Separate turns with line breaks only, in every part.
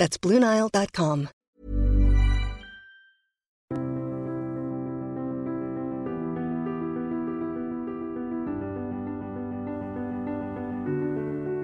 That's BlueNile.com.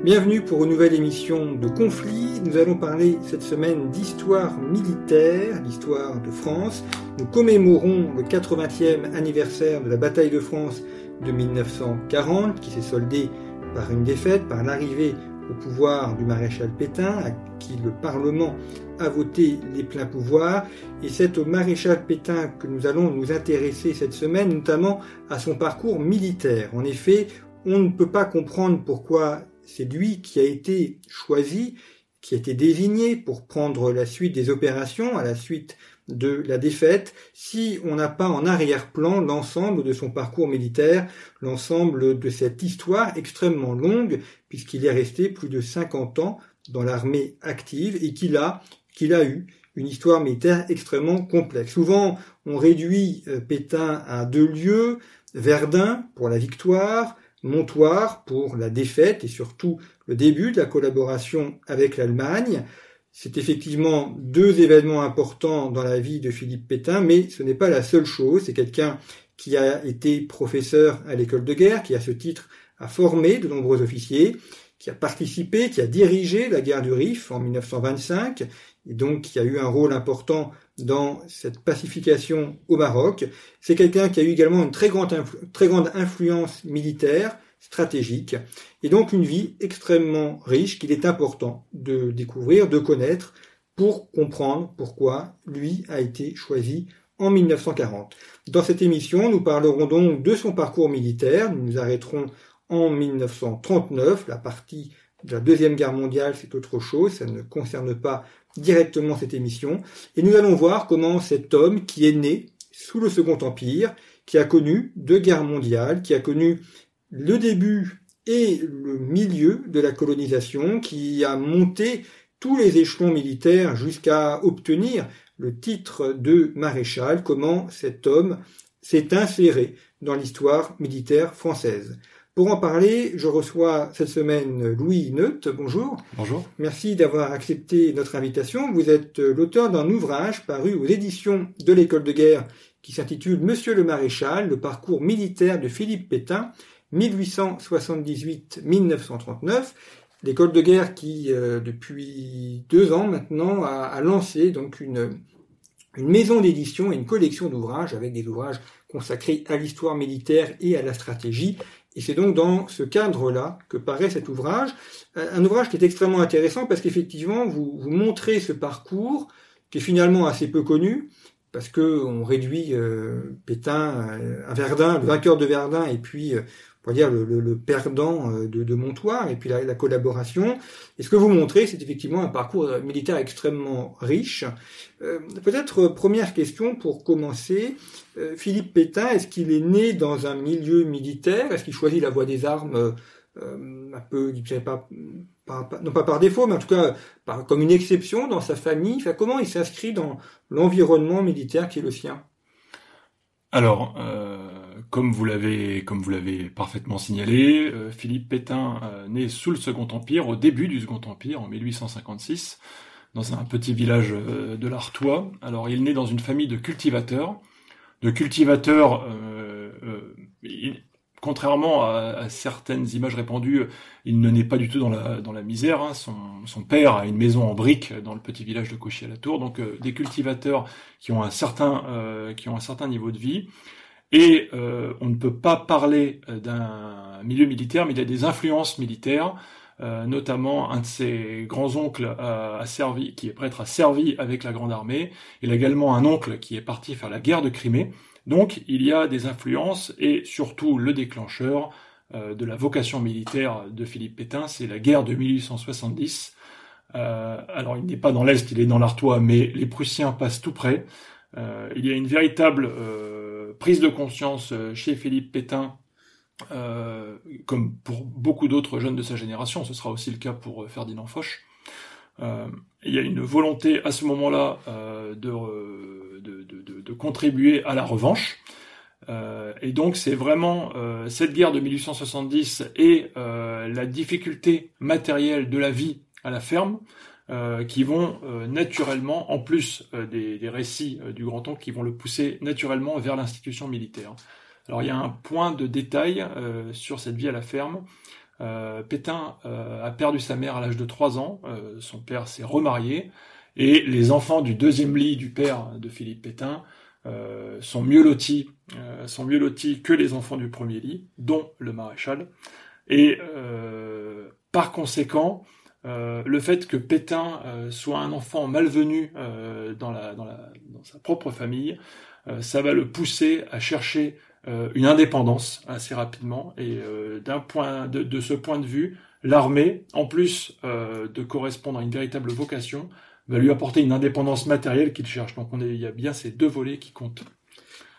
Bienvenue pour une nouvelle émission de Conflit. Nous allons parler cette semaine d'histoire militaire, l'histoire de France. Nous commémorons le 80e anniversaire de la bataille de France de 1940 qui s'est soldée par une défaite, par l'arrivée au pouvoir du maréchal Pétain, à qui le Parlement a voté les pleins pouvoirs. Et c'est au maréchal Pétain que nous allons nous intéresser cette semaine, notamment à son parcours militaire. En effet, on ne peut pas comprendre pourquoi c'est lui qui a été choisi, qui a été désigné pour prendre la suite des opérations à la suite de la défaite, si on n'a pas en arrière-plan l'ensemble de son parcours militaire, l'ensemble de cette histoire extrêmement longue, puisqu'il est resté plus de 50 ans dans l'armée active et qu'il a, qu'il a eu une histoire militaire extrêmement complexe. Souvent, on réduit euh, Pétain à deux lieux, Verdun pour la victoire, Montoire pour la défaite et surtout le début de la collaboration avec l'Allemagne. C'est effectivement deux événements importants dans la vie de Philippe Pétain, mais ce n'est pas la seule chose. C'est quelqu'un qui a été professeur à l'école de guerre, qui à ce titre a formé de nombreux officiers, qui a participé, qui a dirigé la guerre du Rif en 1925, et donc qui a eu un rôle important dans cette pacification au Maroc. C'est quelqu'un qui a eu également une très grande, très grande influence militaire, stratégique, et donc une vie extrêmement riche qu'il est important de découvrir, de connaître, pour comprendre pourquoi lui a été choisi en 1940. Dans cette émission, nous parlerons donc de son parcours militaire, nous nous arrêterons en 1939, la partie de la Deuxième Guerre mondiale, c'est autre chose, ça ne concerne pas directement cette émission, et nous allons voir comment cet homme qui est né sous le Second Empire, qui a connu deux guerres mondiales, qui a connu le début et le milieu de la colonisation, qui a monté tous les échelons militaires jusqu'à obtenir le titre de maréchal, comment cet homme s'est inséré dans l'histoire militaire française. Pour en parler, je reçois cette semaine Louis Neut. Bonjour.
Bonjour.
Merci d'avoir accepté notre invitation. Vous êtes l'auteur d'un ouvrage paru aux éditions de l'école de guerre qui s'intitule Monsieur le Maréchal, le parcours militaire de Philippe Pétain, 1878-1939. L'école de guerre qui, euh, depuis deux ans maintenant, a, lancé donc une, maison d'édition et une collection d'ouvrages avec des ouvrages consacrés à l'histoire militaire et à la stratégie et c'est donc dans ce cadre-là que paraît cet ouvrage, un ouvrage qui est extrêmement intéressant parce qu'effectivement, vous, montrez ce parcours qui est finalement assez peu connu, parce que on réduit euh, Pétain à Verdun, le vainqueur de Verdun, et puis euh, on va dire le, le, le perdant euh, de, de, Montoire, et puis la, la, collaboration. Et ce que vous montrez, c'est effectivement un parcours militaire extrêmement riche. Euh, Peut-être première question pour commencer. Euh, Philippe Pétain, est-ce qu'il est né dans un milieu militaire? Est-ce qu'il choisit la voie des armes euh, un peu, je sais pas, pas, non pas par défaut, mais en tout cas par, comme une exception dans sa famille? Enfin, Comment il s'inscrit dans l'environnement militaire qui est le sien?
Alors, euh, comme vous l'avez parfaitement signalé, euh, Philippe Pétain euh, né sous le Second Empire, au début du Second Empire, en 1856, dans un petit village euh, de l'Artois. Alors, il naît dans une famille de cultivateurs, de cultivateurs. Contrairement à, certaines images répandues, il ne naît pas du tout dans la, misère. Hein. Son, père a une maison en briques dans le petit village de Cauchy à la Tour, donc des cultivateurs qui ont un certain niveau de vie. Et euh, on ne peut pas parler d'un milieu militaire, mais il y a des influences militaires. Euh, notamment un de ses grands-oncles a, a, servi, qui est prêtre, a servi avec la Grande Armée. Il a également un oncle qui est parti faire la guerre de Crimée. Donc il y a des influences et surtout le déclencheur euh, de la vocation militaire de Philippe Pétain, c'est la guerre de 1870 alors il n'est pas dans l'Est, il est dans l'Artois, mais les Prussiens passent tout près. il y a une véritable prise de conscience chez Philippe Pétain euh, comme pour beaucoup d'autres jeunes de sa génération, ce sera aussi le cas pour euh, Ferdinand Foch. Euh, il y a une volonté à ce moment-là euh, de, contribuer à la revanche. Euh, et donc c'est vraiment cette guerre de 1870 et la difficulté matérielle de la vie à la ferme qui vont naturellement, en plus des, des, récits du Grand Oncle, qui vont le pousser naturellement vers l'institution militaire. Alors il y a un point de détail euh, sur cette vie à la ferme. Euh, Pétain euh, a perdu sa mère à l'âge de 3 ans, son père s'est remarié, et les enfants du deuxième lit du père de Philippe Pétain sont mieux lotis, sont mieux lotis que les enfants du premier lit, dont le maréchal. Et par conséquent, le fait que Pétain soit un enfant malvenu dans, la, dans, sa propre famille, ça va le pousser à chercher euh, une indépendance assez rapidement. Et euh, d'un point de, ce point de vue, l'armée, en plus euh, de correspondre à une véritable vocation, va lui apporter une indépendance matérielle qu'il cherche. Donc on il y a bien ces deux volets qui comptent.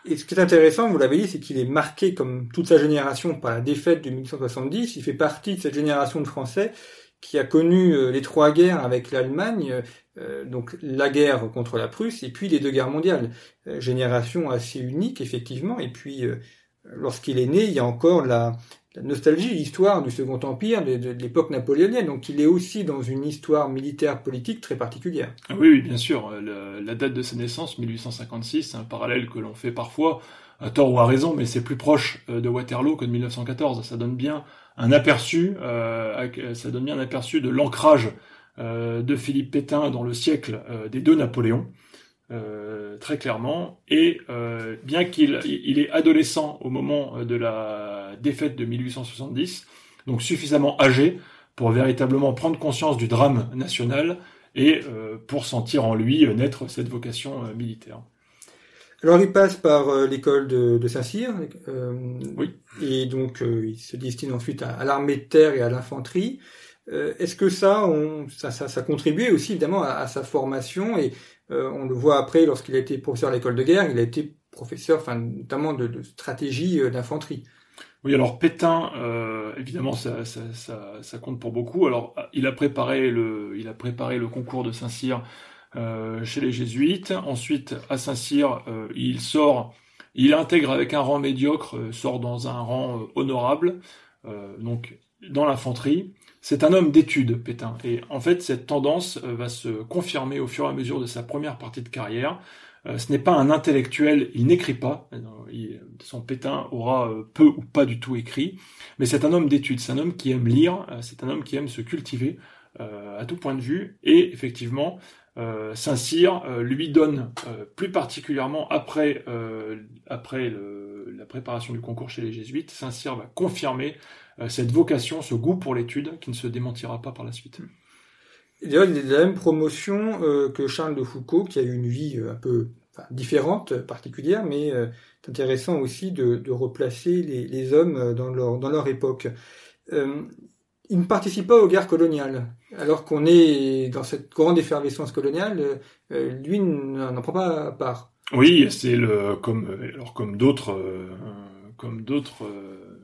Et ce qui est intéressant, vous l'avez dit, c'est qu'il est marqué comme toute sa génération par la défaite de 1870. Il fait partie de cette génération de Français qui a connu euh, les trois guerres avec l'Allemagne, euh, donc la guerre contre la Prusse et puis les deux guerres mondiales. Euh, génération assez unique effectivement. Et puis lorsqu'il est né, il y a encore la, nostalgie, l'histoire du Second Empire, de, l'époque napoléonienne. Donc il est aussi dans une histoire militaire politique très particulière.
Ah oui, oui bien sûr. la date de sa naissance, 1856, c'est un parallèle que l'on fait parfois à tort ou à raison, mais c'est plus proche de Waterloo que de 1914. Ça donne bien un aperçu, euh, ça donne bien un aperçu de l'ancrage euh, de Philippe Pétain dans le siècle euh, des deux Napoléons, très clairement. Et bien qu'il il est adolescent au moment de la défaite de 1870, donc suffisamment âgé pour véritablement prendre conscience du drame national et pour sentir en lui naître cette vocation militaire.
Alors il passe par euh, l'école de, Saint-Cyr,
euh, oui.
et donc euh, il se destine ensuite à, l'armée de terre et à l'infanterie. Est-ce que ça, on, ça, ça, ça contribuait aussi évidemment à, sa formation et on le voit après lorsqu'il a été professeur à l'école de guerre, il a été professeur, enfin notamment de, de stratégie d'infanterie.
Oui, alors Pétain, évidemment, ça, ça, ça, ça, compte pour beaucoup. Alors, il a préparé le, il a préparé le concours de Saint-Cyr euh, chez les jésuites. Ensuite, à Saint-Cyr, euh, il sort, il intègre avec un rang médiocre, euh, sort dans un rang honorable, donc dans l'infanterie. C'est un homme d'études, Pétain. Et en fait, cette tendance va se confirmer au fur et à mesure de sa première partie de carrière. ce n'est pas un intellectuel, il n'écrit pas. son Pétain aura peu ou pas du tout écrit. Mais c'est un homme d'études, c'est un homme qui aime lire, c'est un homme qui aime se cultiver à tout point de vue. Et effectivement, euh, Saint-Cyr euh, lui donne euh, plus particulièrement après, après la préparation du concours chez les jésuites, Saint-Cyr va confirmer cette vocation, ce goût pour l'étude qui ne se démentira pas par la suite.
D'ailleurs, il est de la même promotion que Charles de Foucault, qui a eu une vie un peu différente, particulière, mais c'est intéressant aussi de, replacer les, hommes dans leur, dans leur époque il ne participe pas aux guerres coloniales, alors qu'on est dans cette grande effervescence coloniale. Euh, lui n'en prend pas part.
Oui, c'est le comme alors comme d'autres euh, comme d'autres euh,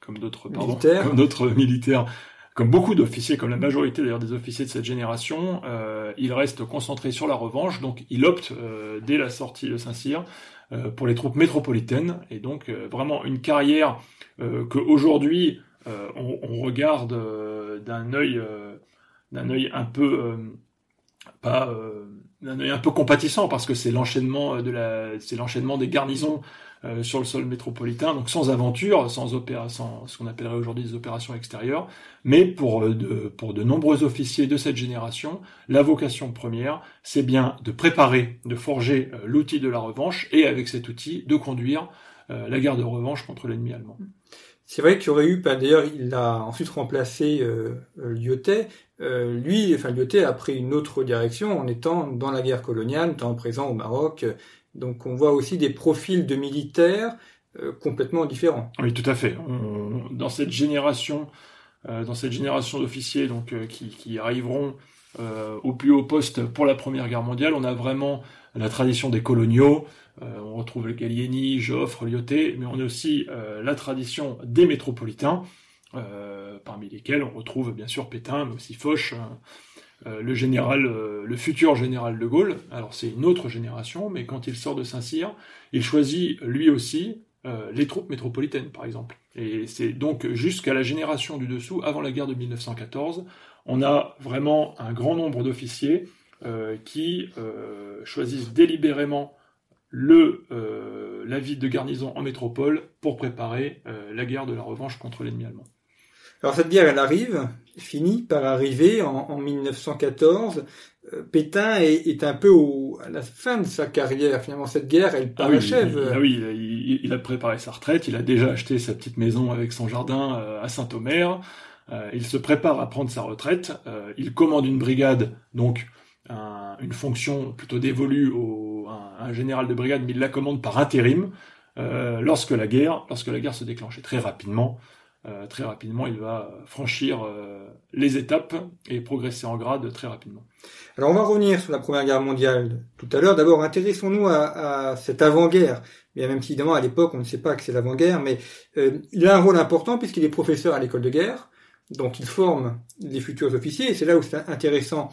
comme d'autres militaires. comme d'autres militaires comme beaucoup d'officiers, comme la majorité d'ailleurs des officiers de cette génération, euh, il reste concentré sur la revanche, donc il opte dès la sortie de Saint-Cyr pour les troupes métropolitaines, et donc vraiment une carrière que aujourd'hui euh, on, on, regarde euh, d'un œil euh, d'un œil un peu un peu compatissant parce que c'est l'enchaînement des garnisons sur le sol métropolitain, donc sans aventure, sans opéra, ce qu'on appellerait aujourd'hui des opérations extérieures, mais pour de nombreux officiers de cette génération, la vocation première, c'est bien de préparer, de forger l'outil de la revanche, et avec cet outil, de conduire la guerre de revanche contre l'ennemi allemand.
C'est vrai qu'il y aurait eu, ben, d'ailleurs, il a ensuite remplacé euh, euh. Euh, lui, enfin Lyotet a pris une autre direction en étant dans la guerre coloniale, étant présent au Maroc. Donc on voit aussi des profils de militaires euh, complètement différents.
Oui, tout à fait. dans cette génération dans cette génération d'officiers donc qui, qui, arriveront au plus haut poste pour la Première Guerre mondiale. On a vraiment la tradition des coloniaux. On retrouve Gallieni, Joffre, Lyoté, mais on a aussi la tradition des métropolitains, parmi lesquels on retrouve bien sûr Pétain, mais aussi Foch. Euh, le général, euh, le futur général de Gaulle. Alors c'est une autre génération, mais quand il sort de Saint-Cyr, il choisit lui aussi euh, les troupes métropolitaines, par exemple. Et c'est donc jusqu'à la génération du dessous, avant la guerre de 1914, on a vraiment un grand nombre d'officiers qui choisissent délibérément le, la ville de garnison en métropole pour préparer la guerre de la revanche contre l'ennemi allemand.
Alors cette guerre, elle arrive, finit par arriver en, 1914. Euh, Pétain est, un peu au, à la fin de sa carrière. Finalement, cette guerre, elle
ah parachève. Ah oui, il, a préparé sa retraite. Il a déjà acheté sa petite maison avec son jardin euh, à Saint-Omer. Euh, il se prépare à prendre sa retraite. il commande une brigade, donc une fonction plutôt dévolue au, un, général de brigade, mais il la commande par intérim. lorsque la guerre, lorsque la guerre se déclenchait très rapidement, euh, très rapidement, il va franchir euh, les étapes et progresser en grade très rapidement.
Alors on va revenir sur la Première Guerre mondiale tout à l'heure. D'abord, intéressons-nous à, cette avant-guerre. Même si évidemment à l'époque on ne sait pas que c'est l'avant-guerre, mais euh, il a un rôle important puisqu'il est professeur à l'école de guerre, donc il forme les futurs officiers. Et c'est là où c'est intéressant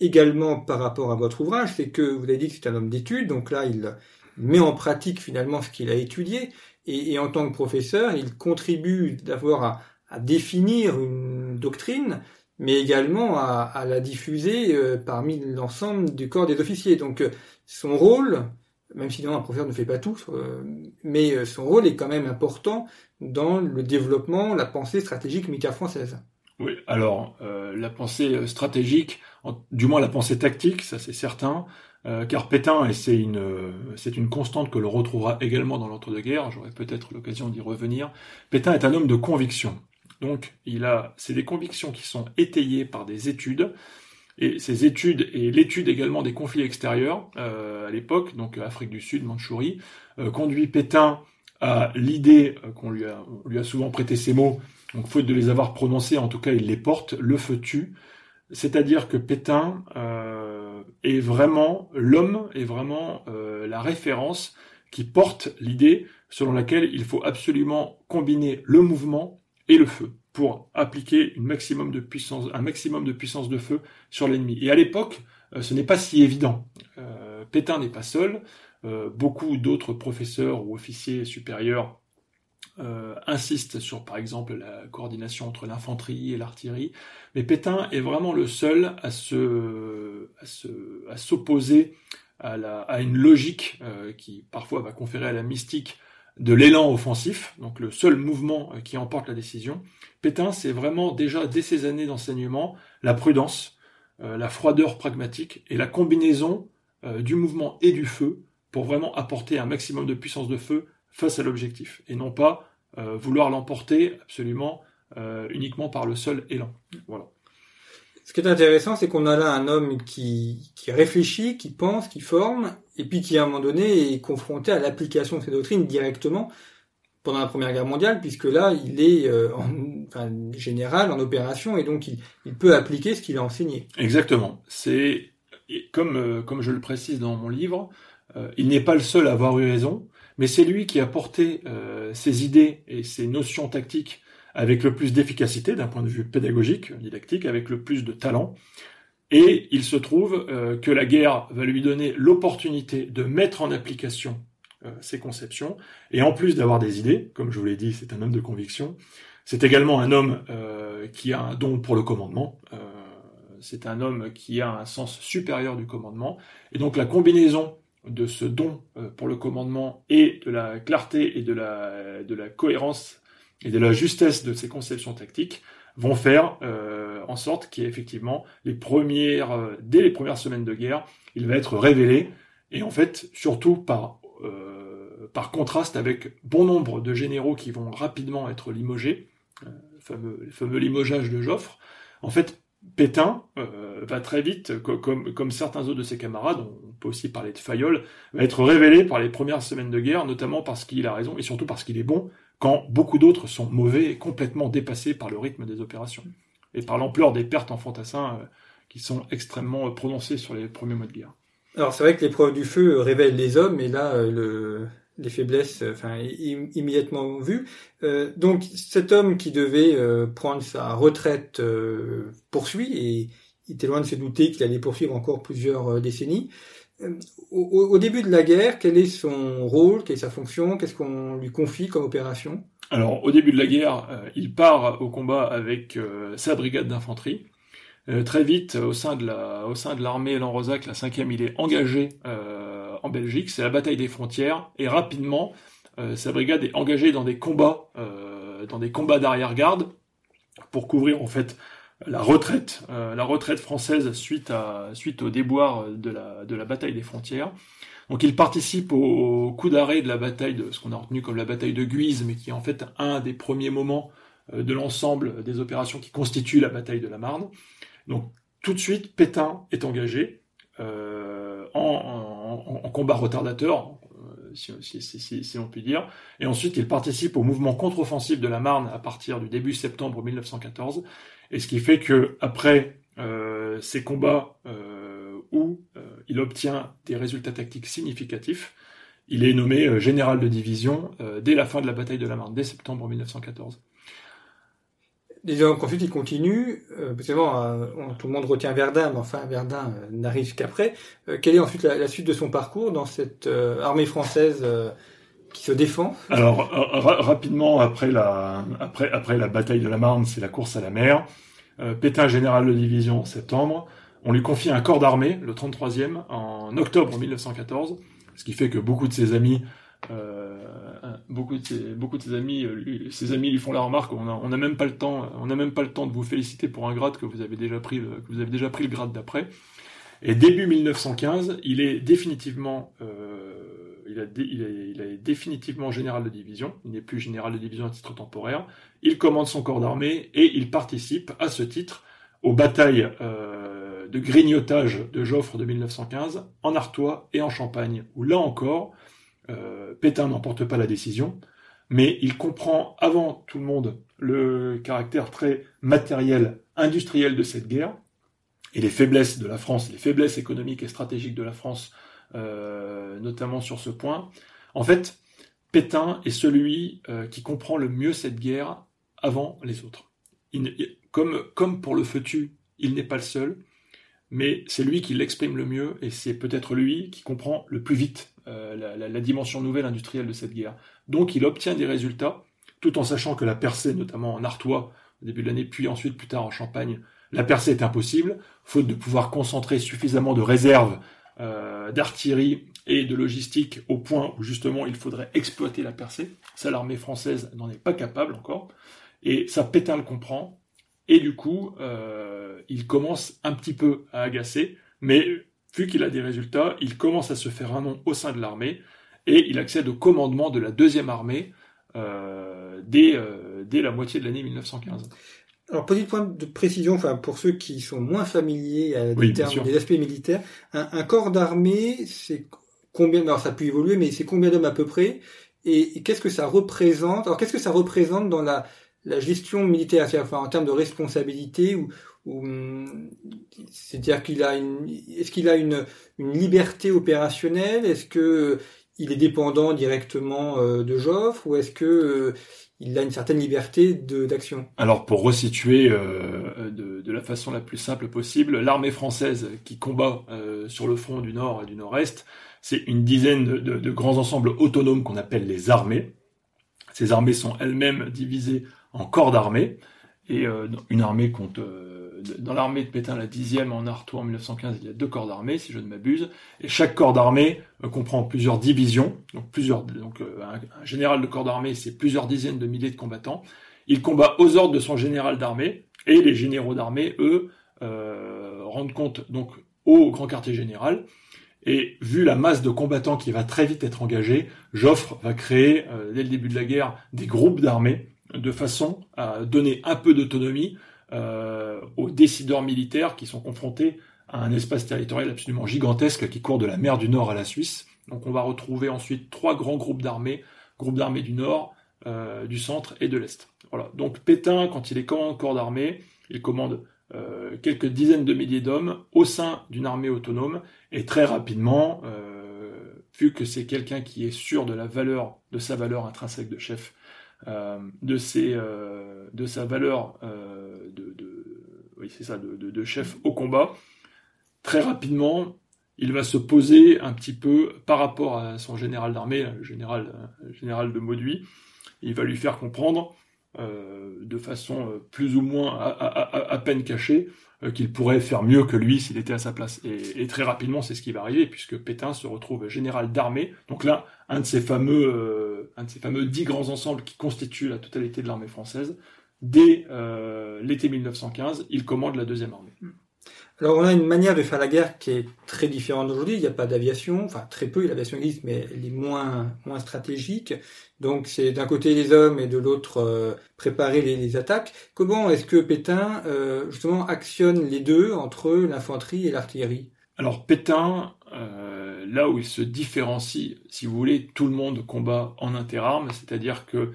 également par rapport à votre ouvrage, c'est que vous avez dit que c'est un homme d'études, donc là il met en pratique finalement ce qu'il a étudié, et, en tant que professeur, il contribue d'avoir à, définir une doctrine, mais également à, la diffuser euh, parmi l'ensemble du corps des officiers. Donc euh, son rôle, même si un professeur ne fait pas tout, euh, mais son rôle est quand même important dans le développement, la pensée stratégique militaire française.
Oui, alors la pensée stratégique, du moins la pensée tactique, ça c'est certain, euh, car Pétain, et c'est une, une constante que l'on retrouvera également dans l'entre-deux-guerres, j'aurai peut-être l'occasion d'y revenir, Pétain est un homme de conviction. Donc, il a, c'est des convictions qui sont étayées par des études, et ces études et l'étude également des conflits extérieurs euh, à l'époque, donc Afrique du Sud, Mandchourie, euh, conduit Pétain à l'idée qu'on lui lui a souvent prêté ces mots, donc faute de les avoir prononcés, en tout cas il les porte, le feu tue, c'est-à-dire que Pétain euh, est vraiment l'homme, est vraiment euh, la référence qui porte l'idée selon laquelle il faut absolument combiner le mouvement et le feu pour appliquer un maximum de puissance de feu sur l'ennemi. Et à l'époque, euh, ce n'est pas si évident. Pétain n'est pas seul. beaucoup d'autres professeurs ou officiers supérieurs euh, insiste sur, par exemple, la coordination entre l'infanterie et l'artillerie, mais Pétain est vraiment le seul à se, à s'opposer à, la, à une logique euh, qui parfois va conférer à la mystique de l'élan offensif, donc le seul mouvement euh, qui emporte la décision. Pétain, c'est vraiment déjà dès ses années d'enseignement la prudence, la froideur pragmatique et la combinaison du mouvement et du feu pour vraiment apporter un maximum de puissance de feu face à l'objectif, et non pas euh, vouloir l'emporter absolument euh, uniquement par le seul élan. Voilà.
Ce qui est intéressant, c'est qu'on a là un homme qui, qui réfléchit, qui pense, qui forme, et puis qui à un moment donné est confronté à l'application de ces doctrines directement pendant la Première Guerre mondiale, puisque là, il est euh, en, enfin, général en opération, et donc il, il peut appliquer ce qu'il a enseigné.
Exactement. C'est comme, comme je le précise dans mon livre, il n'est pas le seul à avoir eu raison mais c'est lui qui a porté euh, ses idées et ses notions tactiques avec le plus d'efficacité d'un point de vue pédagogique, didactique, avec le plus de talent. Et il se trouve euh, que la guerre va lui donner l'opportunité de mettre en application euh, ses conceptions, et en plus d'avoir des idées, comme je vous l'ai dit, c'est un homme de conviction, c'est également un homme qui a un don pour le commandement, c'est un homme qui a un sens supérieur du commandement, et donc la combinaison de ce don euh, pour le commandement et de la clarté et de la, de la cohérence et de la justesse de ses conceptions tactiques vont faire euh, en sorte qu'effectivement, les premières, euh, dès les premières semaines de guerre, il va être révélé, et en fait, surtout par, par contraste avec bon nombre de généraux qui vont rapidement être limogés, le fameux, le fameux limogeage de Joffre, en fait, Pétain euh, va très vite, comme, certains autres de ses camarades, on peut aussi parler de Fayol, va être révélé par les premières semaines de guerre, notamment parce qu'il a raison et surtout parce qu'il est bon quand beaucoup d'autres sont mauvais et complètement dépassés par le rythme des opérations et par l'ampleur des pertes en fantassins qui sont extrêmement prononcées sur les premiers mois de guerre.
Alors c'est vrai que l'épreuve du feu révèle les hommes, mais là le, les faiblesses, enfin immédiatement vues. Euh, donc cet homme qui devait prendre sa retraite poursuit et il était loin de se douter qu'il allait poursuivre encore plusieurs décennies. Euh, au, début de la guerre, quel est son rôle, quelle est sa fonction, qu'est-ce qu'on lui confie comme opération?
Alors, au début de la guerre, euh, il part au combat avec euh, sa brigade d'infanterie. très vite, au sein de la, l'armée Lanrosac, la cinquième, il est engagé Belgique. C'est la bataille des frontières, et rapidement, sa brigade est engagée dans des combats, dans des combats d'arrière-garde pour couvrir en fait la retraite, euh, la retraite française suite à suite au déboire de la de la bataille des frontières. Donc il participe au, coup d'arrêt de la bataille de ce qu'on a retenu comme la bataille de Guise, mais qui est en fait un des premiers moments euh, de l'ensemble des opérations qui constituent la bataille de la Marne. Donc tout de suite, Pétain est engagé euh, en, combat retardateur, si, si, on peut dire. Et ensuite, il participe au mouvement contre-offensif de la Marne à partir du début septembre 1914. Et ce qui fait que après euh, ces combats euh, où euh, il obtient des résultats tactiques significatifs, il est nommé euh, général de division euh, dès la fin de la bataille de la Marne, dès septembre 1914.
Déjà, ensuite, il continue, euh, parce bon, tout le monde retient Verdun, mais enfin, Verdun n'arrive qu'après. quelle est ensuite la, suite de son parcours dans cette armée française qui se défend?
Alors rapidement après la après après la bataille de la Marne, c'est la course à la mer. Euh, Pétain général de division en septembre. On lui confie un corps d'armée, le 33e, en octobre 1914, ce qui fait que beaucoup de ses amis, euh, beaucoup de ses, beaucoup de ses amis, lui, ses amis font la remarque. On n'a on a même pas le temps, on n'a même pas le temps de vous féliciter pour un grade que vous avez déjà pris, le, que vous avez déjà pris le grade d'après. Et début 1915, il est définitivement euh, il, est, définitivement général de division, il n'est plus général de division à titre temporaire, il commande son corps d'armée et il participe à ce titre aux batailles euh, de grignotage de Joffre de 1915 en Artois et en Champagne, où là encore, euh, Pétain n'emporte pas la décision, mais il comprend avant tout le monde le caractère très matériel, industriel de cette guerre, et les faiblesses de la France, les faiblesses économiques et stratégiques de la France euh, notamment sur ce point. En fait, Pétain est celui euh, qui comprend le mieux cette guerre avant les autres. comme, comme pour le feutu, il n'est pas le seul, mais c'est lui qui l'exprime le mieux et c'est peut-être lui qui comprend le plus vite euh, la, dimension nouvelle industrielle de cette guerre. Donc il obtient des résultats, tout en sachant que la percée, notamment en Artois, au début de l'année, puis ensuite plus tard en Champagne, la percée est impossible, faute de pouvoir concentrer suffisamment de réserves euh, d'artillerie et de logistique au point où justement il faudrait exploiter la percée. Ça, l'armée française n'en est pas capable encore. Et ça, Pétain le comprend. Et du coup, euh, il commence un petit peu à agacer. Mais vu qu'il a des résultats, il commence à se faire un nom au sein de l'armée. Et il accède au commandement de la deuxième armée euh, dès, euh, dès la moitié de l'année 1915.
Alors, petit point de précision, enfin, pour ceux qui sont moins familiers à des termes, des aspects militaires, un, corps d'armée, c'est combien, alors ça peut évoluer, mais c'est combien d'hommes à peu près, et, qu'est-ce que ça représente, alors qu'est-ce que ça représente dans la, la gestion militaire, enfin, en termes de responsabilité, ou c'est-à-dire qu'il a une, est-ce qu'il a une, liberté opérationnelle, est-ce que il est dépendant directement euh, de Joffre, ou est-ce que euh, il a une certaine liberté d'action?
Alors pour resituer euh, de, de, la façon la plus simple possible, l'armée française qui combat euh, sur le front du nord et du nord-est, c'est une dizaine de, grands ensembles autonomes qu'on appelle les armées. Ces armées sont elles-mêmes divisées en corps d'armée, et euh, une armée compte dans l'armée de Pétain, la dixième en Artois en 1915, il y a deux corps d'armée, si je ne m'abuse, et chaque corps d'armée euh, comprend plusieurs divisions, donc euh, un, général de corps d'armée, c'est plusieurs dizaines de milliers de combattants. Il combat aux ordres de son général d'armée, et les généraux d'armée, eux, euh, rendent compte donc au grand quartier général. Et vu la masse de combattants qui va très vite être engagée, Joffre va créer, dès le début de la guerre, des groupes d'armées, de façon à donner un peu d'autonomie euh, aux décideurs militaires qui sont confrontés à un espace territorial absolument gigantesque qui court de la mer du Nord à la Suisse. Donc on va retrouver ensuite trois grands groupes d'armées, groupe d'armées du Nord, du centre et de l'est. Voilà. Donc Pétain, quand il est corps d'armée, il commande quelques dizaines de milliers d'hommes au sein d'une armée autonome et très rapidement, vu que c'est quelqu'un qui est sûr de la valeur, de sa valeur intrinsèque de chef, de, ses, de sa valeur de, c'est ça, de, chef au combat, très rapidement, il va se poser un petit peu par rapport à son général d'armée, le général, de Mauduit. Il va lui faire comprendre, euh, de façon euh, plus ou moins à, peine cachée, euh, qu'il pourrait faire mieux que lui s'il était à sa place. Et, très rapidement, c'est ce qui va arriver, puisque Pétain se retrouve général d'armée. Donc là, un de ces fameux, un de ces fameux dix grands ensembles qui constituent la totalité de l'armée française, dès l'été 1915, il commande la deuxième armée.
Alors on a une manière de faire la guerre qui est très différente d'aujourd'hui. Il n'y a pas d'aviation, enfin très peu. L'aviation existe, mais elle est moins moins stratégique. Donc c'est d'un côté les hommes et de l'autre euh, préparer les, attaques. Comment est-ce que Pétain euh, justement actionne les deux entre l'infanterie et l'artillerie?
Alors Pétain, euh, là où il se différencie, si vous voulez, tout le monde combat en interarmes, c'est-à-dire que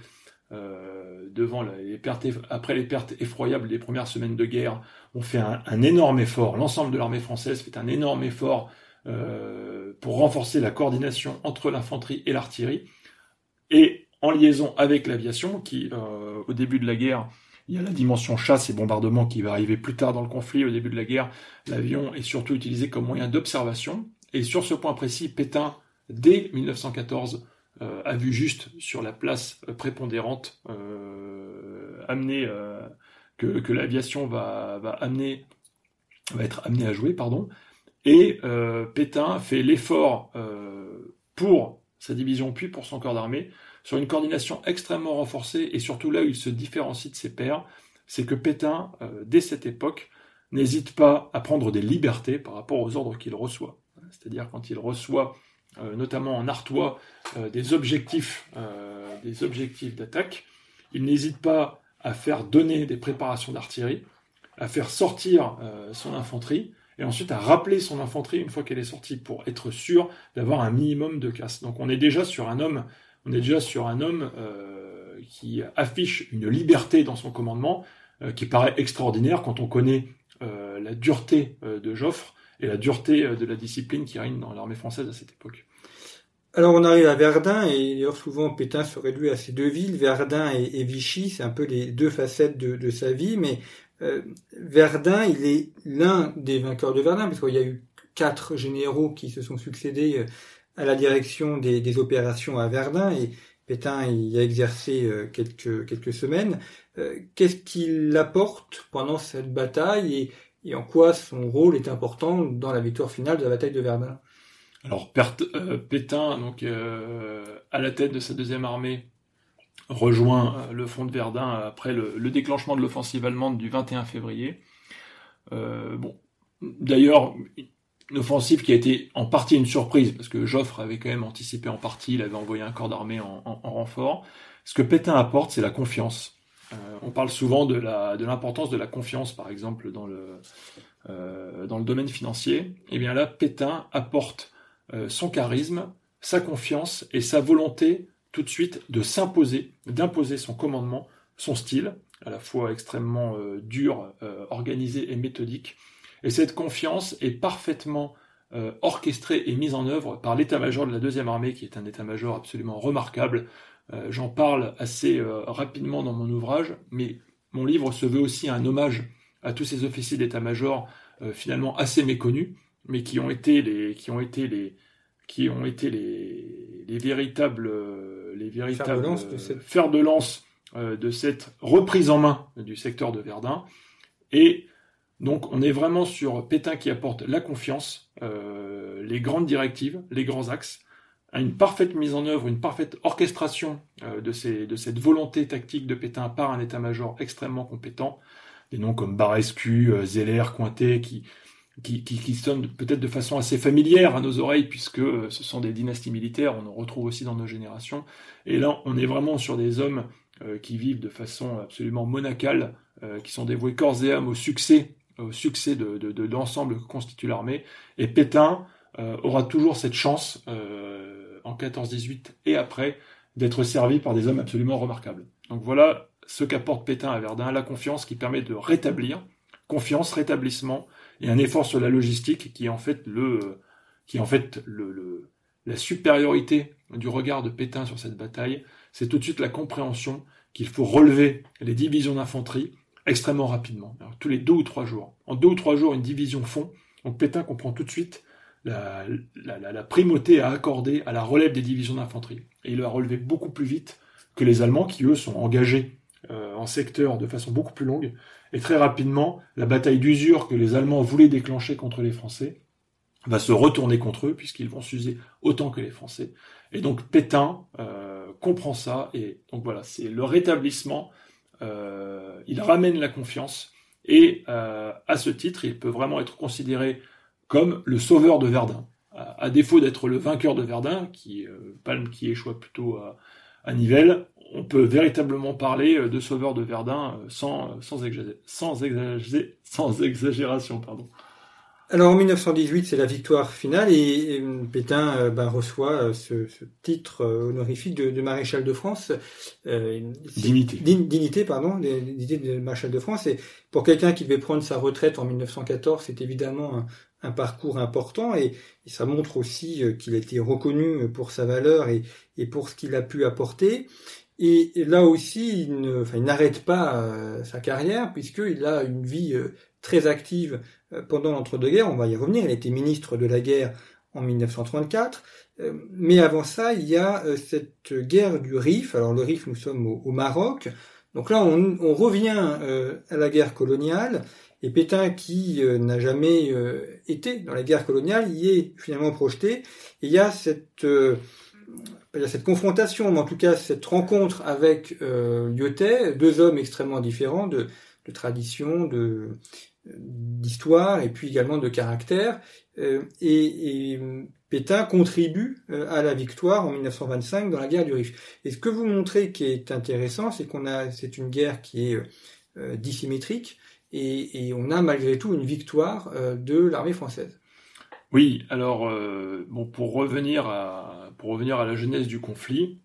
euh, devant les pertes, après les pertes effroyables des premières semaines de guerre, on fait un, énorme effort. L'ensemble de l'armée française fait un énorme effort euh, pour renforcer la coordination entre l'infanterie et l'artillerie, et en liaison avec l'aviation, qui euh, au début de la guerre, il y a la dimension chasse et bombardement qui va arriver plus tard dans le conflit. Au début de la guerre, l'avion est surtout utilisé comme moyen d'observation. Et sur ce point précis, Pétain, dès 1914, euh, a vu juste sur la place prépondérante euh, amener euh, que, l'aviation va, être amenée à jouer, pardon. Et Pétain fait l'effort pour sa division puis pour son corps d'armée sur une coordination extrêmement renforcée et surtout là où il se différencie de ses pairs, c'est que Pétain, dès cette époque, n'hésite pas à prendre des libertés par rapport aux ordres qu'il reçoit. C'est-à-dire quand il reçoit euh, notamment en Artois, euh, des objectifs, euh, des objectifs d'attaque. Il n'hésite pas à faire donner des préparations d'artillerie, à faire sortir son infanterie, et ensuite à rappeler son infanterie une fois qu'elle est sortie pour être sûr d'avoir un minimum de casse. Donc on est déjà sur un homme, on est déjà sur un homme qui affiche une liberté dans son commandement qui paraît extraordinaire quand on connaît la dureté de Joffre et la dureté euh, de la discipline qui règne dans l'armée française à cette époque.
Alors on arrive à Verdun et d'ailleurs souvent Pétain se réduit à ces deux villes, Verdun et, Vichy, c'est un peu les deux facettes de, sa vie, mais euh, Verdun, il est l'un des vainqueurs de Verdun, parce qu'il y a eu quatre généraux qui se sont succédés euh, à la direction des, opérations à Verdun et Pétain y a exercé quelques, quelques semaines. Qu'est-ce qu'il apporte pendant cette bataille et en quoi son rôle est important dans la victoire finale de la bataille de Verdun?
Alors euh, Pétain, donc euh, à la tête de sa deuxième armée, rejoint euh, le front de Verdun après le, déclenchement de l'offensive allemande du 21 février. bon, d'ailleurs, une offensive qui a été en partie une surprise parce que Joffre avait quand même anticipé en partie, il avait envoyé un corps d'armée en, en renfort. Ce que Pétain apporte, c'est la confiance. Euh, on parle souvent de l'importance de, la confiance, par exemple, dans le, euh, domaine financier. Et eh bien là, Pétain apporte euh, son charisme, sa confiance et sa volonté tout de suite de s'imposer, d'imposer son commandement, son style, à la fois extrêmement dur, organisé et méthodique. Et cette confiance est parfaitement orchestrée et mise en œuvre par l'état-major de la deuxième armée, qui est un état-major absolument remarquable, euh, j'en parle assez euh, rapidement dans mon ouvrage, mais mon livre se veut aussi un hommage à tous ces officiers d'état-major euh, finalement assez méconnus, mais qui ont été les, qui ont été les, qui ont été les, les véritables, les véritables fers de lance de cette reprise en main du secteur de Verdun. Et donc on est vraiment sur Pétain qui apporte la confiance, les grandes directives, les grands axes, une parfaite mise en œuvre, une parfaite orchestration euh, de, cette volonté tactique de Pétain par un état-major extrêmement compétent. Des noms comme Barescu, euh, Zeller, Cointet, qui, qui, qui, sonnent peut-être de façon assez familière à nos oreilles, puisque euh, ce sont des dynasties militaires, on en retrouve aussi dans nos générations. Et là, on est vraiment sur des hommes qui vivent de façon absolument monacale, qui sont dévoués corps et âme au succès, au succès de, de, de l'ensemble que constitue l'armée. Et Pétain aura toujours cette chance en 14-18 et après, d'être servi par des hommes absolument remarquables. Donc voilà ce qu'apporte Pétain à Verdun, la confiance qui permet de rétablir, confiance, rétablissement, et un effort sur la logistique qui est en fait le, qui est en fait le, la supériorité du regard de Pétain sur cette bataille, c'est tout de suite la compréhension qu'il faut relever les divisions d'infanterie extrêmement rapidement, tous les deux ou trois jours. En deux ou trois jours, une division fond. Donc Pétain comprend tout de suite la, la, primauté à accorder à la relève des divisions d'infanterie. Et il l'a relevé beaucoup plus vite que les Allemands, qui eux sont engagés euh, en secteur de façon beaucoup plus longue. Et très rapidement, la bataille d'usure que les Allemands voulaient déclencher contre les Français va se retourner contre eux, puisqu'ils vont s'user autant que les Français. Et donc Pétain euh, comprend ça, et donc voilà, c'est le rétablissement, il ramène la confiance, et à ce titre, il peut vraiment être considéré comme le sauveur de Verdun. À, défaut d'être le vainqueur de Verdun, qui Palme qui échoue plutôt à, à Nivelles, on peut véritablement parler euh, de sauveur de Verdun euh, sans, euh, sans, sans, sans exagération. Pardon.
Alors en 1918, c'est la victoire finale et, Pétain ben, reçoit ce, titre honorifique de, maréchal de France.
dignité.
dignité, pardon, dignité de maréchal de France. Et pour quelqu'un qui devait prendre sa retraite en 1914, c'est évidemment un, parcours important et, ça montre aussi qu'il a été reconnu pour sa valeur et, et pour ce qu'il a pu apporter. Et, là aussi, il n'arrête pas euh, sa carrière puisqu'il a une vie euh, très active euh, pendant l'entre-deux-guerres. On va y revenir. Il été ministre de la guerre en 1934. mais avant ça, il y a cette guerre du Rif. Alors le Rif, nous sommes au, Maroc. Donc là, on, revient à la guerre coloniale. Et Pétain, qui n'a jamais été dans la guerre coloniale, y est finalement projeté. Et il y a cette il y cette confrontation, mais en tout cas cette rencontre avec euh, Lyotet, deux hommes extrêmement différents de, de tradition, de d'histoire et puis également de caractère. Euh, et, Pétain contribue euh, à la victoire en 1925 dans la guerre du Rif. Et ce que vous montrez qui est intéressant, c'est qu'on a, c'est une guerre qui est euh, dissymétrique et, on a malgré tout une victoire de l'armée française.
Oui, alors bon, pour revenir à pour revenir à la genèse du conflit,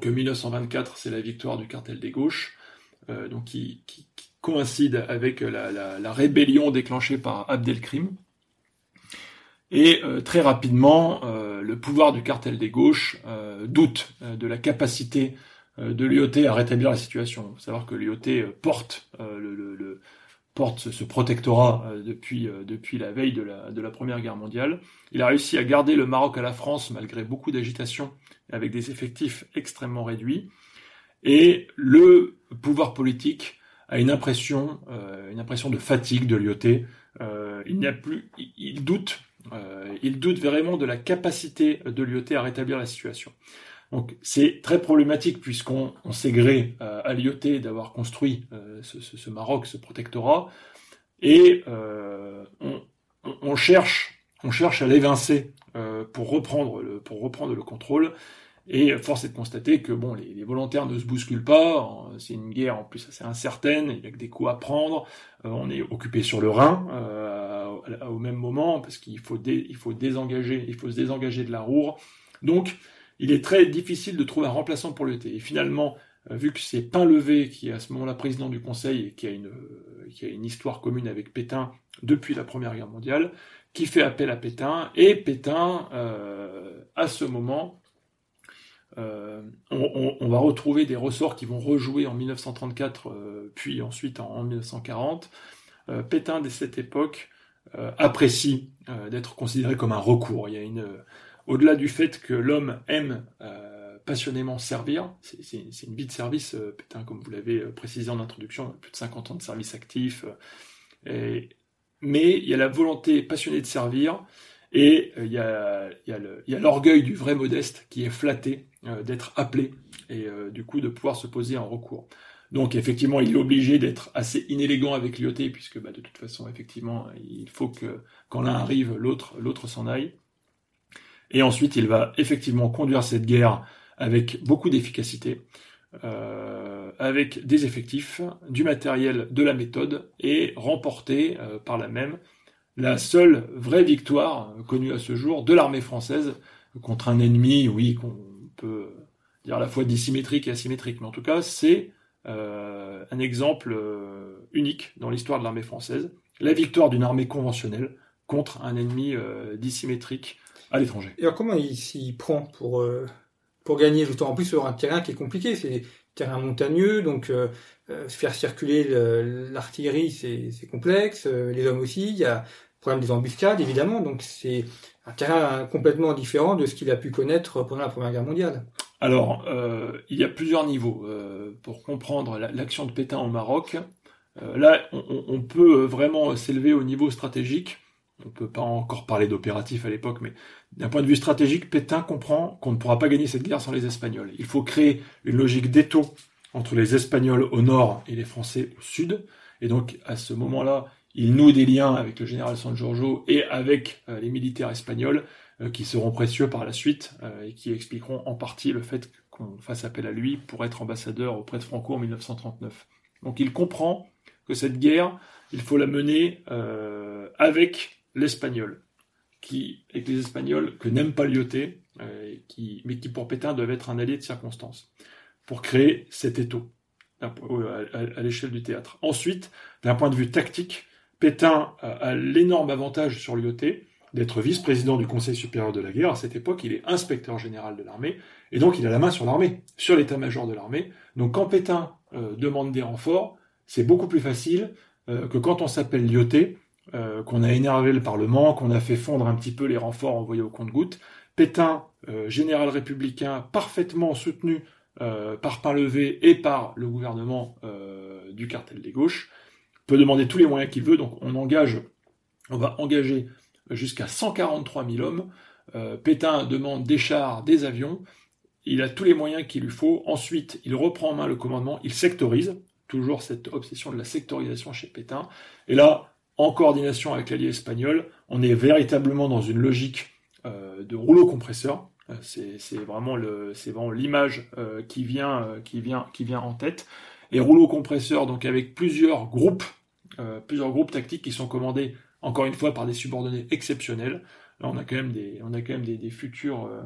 que 1924 c'est la victoire du cartel des gauches, donc qui, coïncide avec la, rébellion déclenchée par Abdelkrim. Et euh, très rapidement, le pouvoir du cartel des gauches doute de la capacité de l'IOT à rétablir la situation. Il faut savoir que l'IOT porte ce, protectorat euh, depuis, euh, depuis la veille de la, de la Première Guerre mondiale. Il a réussi à garder le Maroc à la France malgré beaucoup d'agitation, avec des effectifs extrêmement réduits. Et le pouvoir politique a une impression, euh, une impression de fatigue de l'IOT. il n'y a plus, il, doute, il doute vraiment de la capacité de l'IOT à rétablir la situation. Donc c'est très problématique puisqu'on s'est gré euh, à l'IOT d'avoir construit euh, ce, Maroc, ce protectorat, et euh, on, cherche, on cherche à l'évincer pour reprendre le, pour reprendre le contrôle. Et force est de constater que bon, les, volontaires ne se bousculent pas. C'est une guerre en plus assez incertaine. Il y a que des coups à prendre. on est occupé sur le Rhin au même moment parce qu'il faut, il faut désengager, il faut se désengager de la Roure. Donc il est très difficile de trouver un remplaçant pour l'ET. Et finalement, euh, vu que c'est Painlevé qui est à ce moment-là président du Conseil et qui a une, euh, qui a une histoire commune avec Pétain depuis la Première Guerre mondiale, qui fait appel à Pétain, et Pétain, euh, à ce moment, on, va retrouver des ressorts qui vont rejouer en 1934, puis ensuite en, 1940. Pétain, dès cette époque, apprécie d'être considéré comme un recours. Il y a une au-delà du fait que l'homme aime euh, passionnément servir, c'est une vie de service, euh, Pétain, comme vous l'avez euh, précisé en introduction, plus de 50 ans de service actif, mais il y a la volonté passionnée de servir, et il y a, l'orgueil du vrai modeste qui est flatté d'être appelé, et du coup de pouvoir se poser en recours. Donc effectivement, il est obligé d'être assez inélégant avec l'IoT, puisque bah, de toute façon, effectivement, il faut que quand l'un arrive, l'autre l'autre s'en aille. Et ensuite, il va effectivement conduire cette guerre avec beaucoup d'efficacité, euh, avec des effectifs, du matériel, de la méthode, et remporter euh, par la même la seule vraie victoire connue à ce jour de l'armée française contre un ennemi, oui, qu'on peut dire à la fois dissymétrique et asymétrique, mais en tout cas, c'est euh, un exemple euh, unique dans l'histoire de l'armée française, la victoire d'une armée conventionnelle contre un ennemi euh, dissymétrique à l'étranger.
Et alors comment il s'y prend pour, pour gagner justement? En plus sur un terrain qui est compliqué, c'est terrain montagneux, donc faire circuler l'artillerie c'est complexe, les hommes aussi, il y a problème des embuscades évidemment, donc c'est un terrain complètement différent de ce qu'il a pu connaître pendant la Première Guerre mondiale.
Alors, euh, il y a plusieurs niveaux euh, pour comprendre l'action de Pétain au Maroc. Euh, là, on, peut vraiment s'élever au niveau stratégique. On ne peut pas encore parler d'opératif à l'époque, mais d'un point de vue stratégique, Pétain comprend qu'on ne pourra pas gagner cette guerre sans les Espagnols. Il faut créer une logique d'étau entre les Espagnols au nord et les Français au sud. Et donc, à ce moment-là, il noue des liens avec le général San Giorgio et avec les militaires espagnols euh, qui seront précieux par la suite euh, et qui expliqueront en partie le fait qu'on fasse appel à lui pour être ambassadeur auprès de Franco en 1939. Donc il comprend que cette guerre, il faut la mener euh, avec l'Espagnol, qui, avec les Espagnols que n'aime pas Lyoté, mais qui pour Pétain doivent être un allié de circonstance, pour créer cet étau à l'échelle du théâtre. Ensuite, d'un point de vue tactique, Pétain a l'énorme avantage sur Lyoté, d'être vice-président du Conseil supérieur de la guerre. À cette époque, il est inspecteur général de l'armée, et donc il a la main sur l'armée, sur l'état-major de l'armée. Donc quand Pétain euh, demande des renforts, c'est beaucoup plus facile euh, que quand on s'appelle Lyoté, euh, qu'on a énervé le Parlement, qu'on a fait fondre un petit peu les renforts envoyés au compte-gouttes. Pétain, général républicain, parfaitement soutenu par Pain-Levé et par le gouvernement du cartel des gauches, peut demander tous les moyens qu'il veut. Donc on engage, on va engager jusqu'à 143 000 hommes. Euh, Pétain demande des chars, des avions. Il a tous les moyens qu'il lui faut. Ensuite, il reprend en main le commandement, il sectorise. Toujours cette obsession de la sectorisation chez Pétain. Et là, en coordination avec l'allié espagnol, on est véritablement dans une logique euh, de rouleau compresseur. Euh, c'est vraiment l'image qui qui vient, qui vient en tête. Et rouleau compresseur, donc avec plusieurs groupes, plusieurs groupes tactiques qui sont commandés encore une fois par des subordonnés exceptionnels. Là, on a quand même des, on a quand même des, futurs, euh,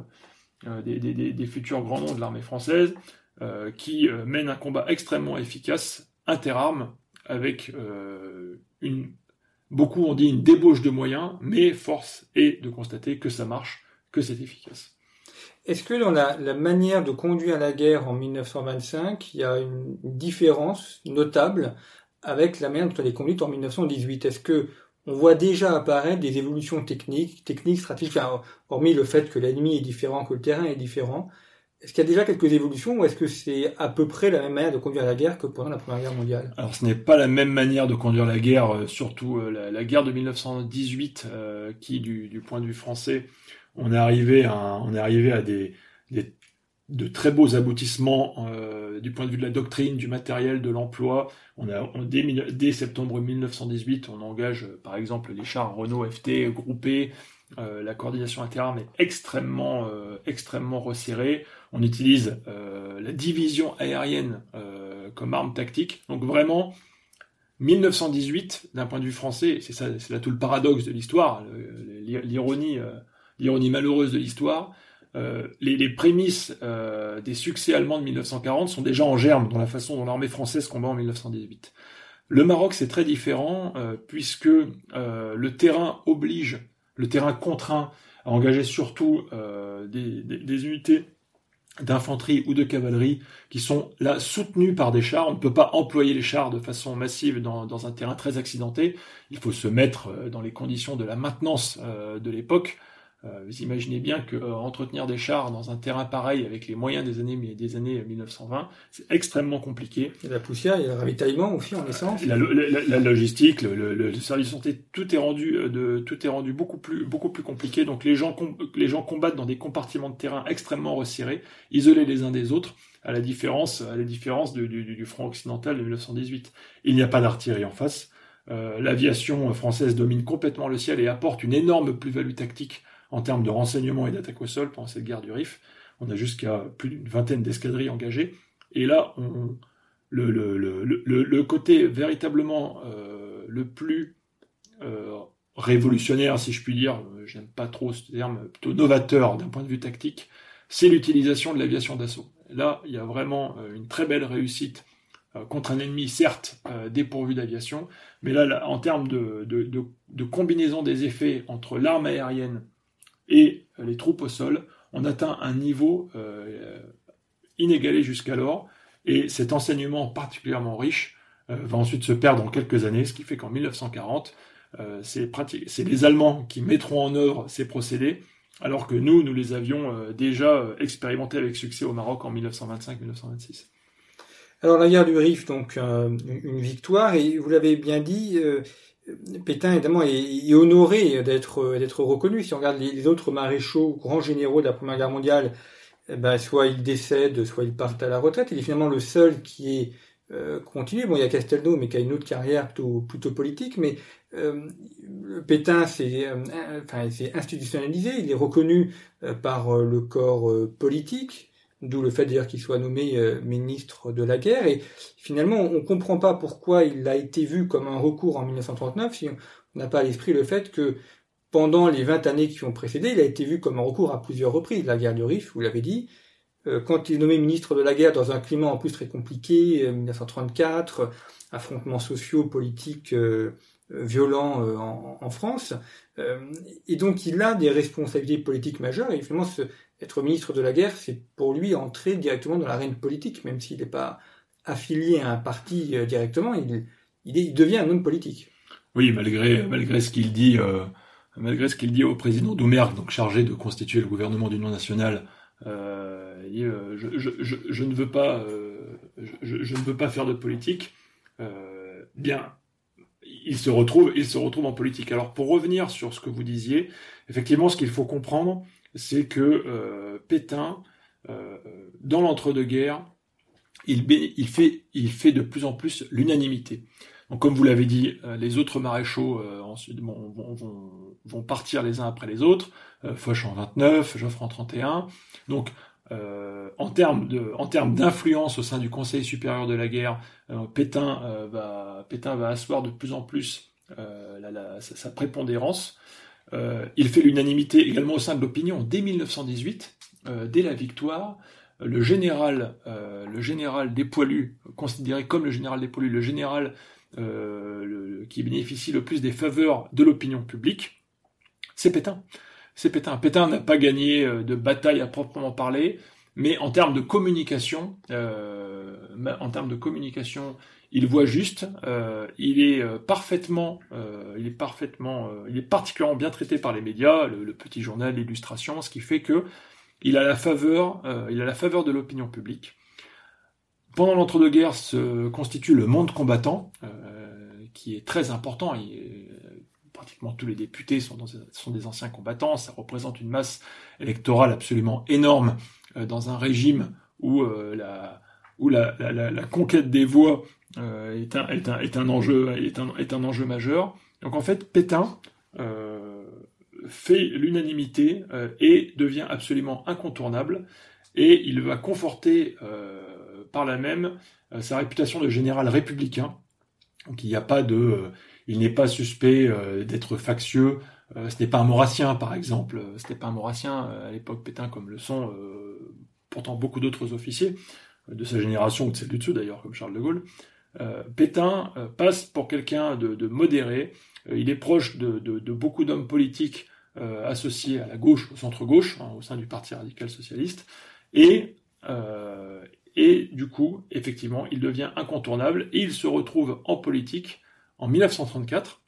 euh, futurs grands noms de l'armée française euh, qui mènent un combat extrêmement efficace, interarmes, avec une, beaucoup ont dit une débauche de moyens, mais force est de constater que ça marche, que c'est efficace.
Est-ce que dans la, manière de conduire la guerre en 1925, il y a une différence notable avec la manière dont elle est conduite en 1918 Est-ce que on voit déjà apparaître des évolutions techniques, techniques, stratégiques, hormis le fait que l'ennemi est différent, que le terrain est différent. Est-ce qu'il y a déjà quelques évolutions ou est-ce que c'est à peu près la même manière de conduire la guerre que pendant la Première Guerre mondiale?
Alors ce n'est pas la même manière de conduire la guerre, euh, surtout euh, la, guerre de 1918, euh, qui du, point de vue français, on est arrivé à, des, de très beaux aboutissements euh, du point de vue de la doctrine, du matériel, de l'emploi. On dès, septembre 1918, on engage euh, par exemple les chars Renault FT groupés. Euh, la coordination interarmes est extrêmement extrêmement resserrée. On utilise la division aérienne comme arme tactique. Donc vraiment 1918 d'un point de vue français, c'est c'est là tout le paradoxe de l'histoire, l'ironie l'ironie malheureuse de l'histoire euh, les, prémices euh, des succès allemands de 1940 sont déjà en germe dans la façon dont l'armée française combat en 1918. Le Maroc, c'est très différent, euh, puisque le terrain oblige, le terrain contraint à engager surtout des, unités d'infanterie ou de cavalerie qui sont là soutenues par des chars. On ne peut pas employer les chars de façon massive dans, dans un terrain très accidenté. Il faut se mettre dans les conditions de la maintenance de l'époque. Euh, vous imaginez bien que euh, entretenir des chars dans un terrain pareil avec les moyens des années des années 1920, c'est extrêmement compliqué.
Il y a la poussière, il y a le ravitaillement aussi en essence.
La, la, logistique, le, le, service de santé, tout est rendu euh, de tout est rendu beaucoup plus beaucoup plus compliqué. Donc les gens les gens combattent dans des compartiments de terrain extrêmement resserrés, isolés les uns des autres, à la différence à la différence du, du, du front occidental de 1918. Il n'y a pas d'artillerie en face. Euh, L'aviation française domine complètement le ciel et apporte une énorme plus-value tactique en termes de renseignement et d'attaque au sol pendant cette guerre du Rif. On a jusqu'à plus d'une vingtaine d'escadrilles engagées. Et là, on, le, côté véritablement euh, le plus euh, révolutionnaire, si je puis dire, euh, j'aime pas trop ce terme, plutôt novateur d'un point de vue tactique, c'est l'utilisation de l'aviation d'assaut. là, il y a vraiment une très belle réussite contre un ennemi, certes, dépourvu d'aviation, mais là, en termes de, combinaison des effets entre l'arme aérienne et les troupes au sol, on atteint un niveau inégalé jusqu'alors, et cet enseignement particulièrement riche va ensuite se perdre en quelques années, ce qui fait qu'en 1940, euh, c'est les Allemands qui mettront en œuvre ces procédés, alors que nous, nous les avions euh, déjà euh, expérimentés avec succès au Maroc en 1925-1926.
Alors la guerre du Rif, donc une victoire, et vous l'avez bien dit, Pétain évidemment est, honoré d'être reconnu. Si on regarde les, autres maréchaux, grands généraux de la Première Guerre mondiale, eh ben, soit ils décèdent, soit ils partent à la retraite. Il est finalement le seul qui est euh, continué. Bon, il y a Castelnau, mais qui a une autre carrière plutôt, politique, mais euh, Pétain euh, enfin, institutionnalisé, il est reconnu euh, par le corps politique, d'où le fait d'ailleurs qu'il soit nommé ministre de la guerre, et finalement on ne comprend pas pourquoi il a été vu comme un recours en 1939 si on n'a pas à l'esprit le fait que pendant les 20 années qui ont précédé, il a été vu comme un recours à plusieurs reprises. La guerre du Rif, vous l'avez dit, euh, quand il est nommé ministre de la guerre dans un climat en plus très compliqué, 1934, euh, affrontements sociaux, politiques euh, violents en, France, et donc il a des responsabilités politiques majeures, et finalement être ministre de la guerre, c'est pour lui entrer directement dans l'arène politique, même s'il n'est pas affilié à un parti directement, il, il, devient un homme politique.
Oui, malgré, malgré ce qu'il dit, malgré ce qu'il dit au président Doumergue, donc chargé de constituer le gouvernement d'union nationale euh, euh, je, ne veux pas, euh, je, ne veux pas faire de politique. bien, il se retrouve, il se retrouve en politique. Alors pour revenir sur ce que vous disiez, effectivement, ce qu'il faut comprendre, c'est que Pétain, dans l'entre-deux-guerres, il, fait, il fait de plus en plus l'unanimité. Donc, comme vous l'avez dit, les autres maréchaux ensuite vont, vont, vont, partir les uns après les autres. Foch en 29, Joffre en 31. Donc, euh, en termes d'influence au sein du Conseil supérieur de la guerre, euh, Pétain euh, va, Pétain va asseoir de plus en plus sa, prépondérance. il fait l'unanimité également au sein de l'opinion dès 1918, dès la victoire. Le général, le général des poilus, considéré comme le général des poilus, le général qui bénéficie le plus des faveurs de l'opinion publique, c'est Pétain c'est Pétain. Pétain n'a pas gagné euh, de bataille à proprement parler, mais en termes de communication, euh, il voit juste. Euh, il est parfaitement, il est parfaitement, il est particulièrement bien traité par les médias, le, petit journal, l'illustration, ce qui fait que il a la faveur, il a la faveur de l'opinion publique. Pendant l'entre-deux-guerres se constitue le monde combattant, qui est très important. Pratiquement tous les députés sont, des anciens combattants, ça représente une masse électorale absolument énorme euh, dans un régime où, euh, la, conquête des voix euh, est, un, enjeu, est, un, est un enjeu majeur. Donc en fait, Pétain fait l'unanimité et devient absolument incontournable, et il va conforter par là même sa réputation de général républicain. Donc il n'y a pas de il n'est pas suspect euh, d'être factieux. Euh, ce n'est pas un maurassien, par exemple. Ce n'est pas un maurassien euh, à l'époque Pétain, comme le sont pourtant beaucoup d'autres officiers de sa génération ou de celle du dessus d'ailleurs, comme Charles de Gaulle. Pétain passe pour quelqu'un de, modéré. il est proche de, beaucoup d'hommes politiques associés à la gauche, au centre-gauche, hein, au sein du Parti radical socialiste. Et, et du coup, effectivement, il devient incontournable et il se retrouve en politique en 1934,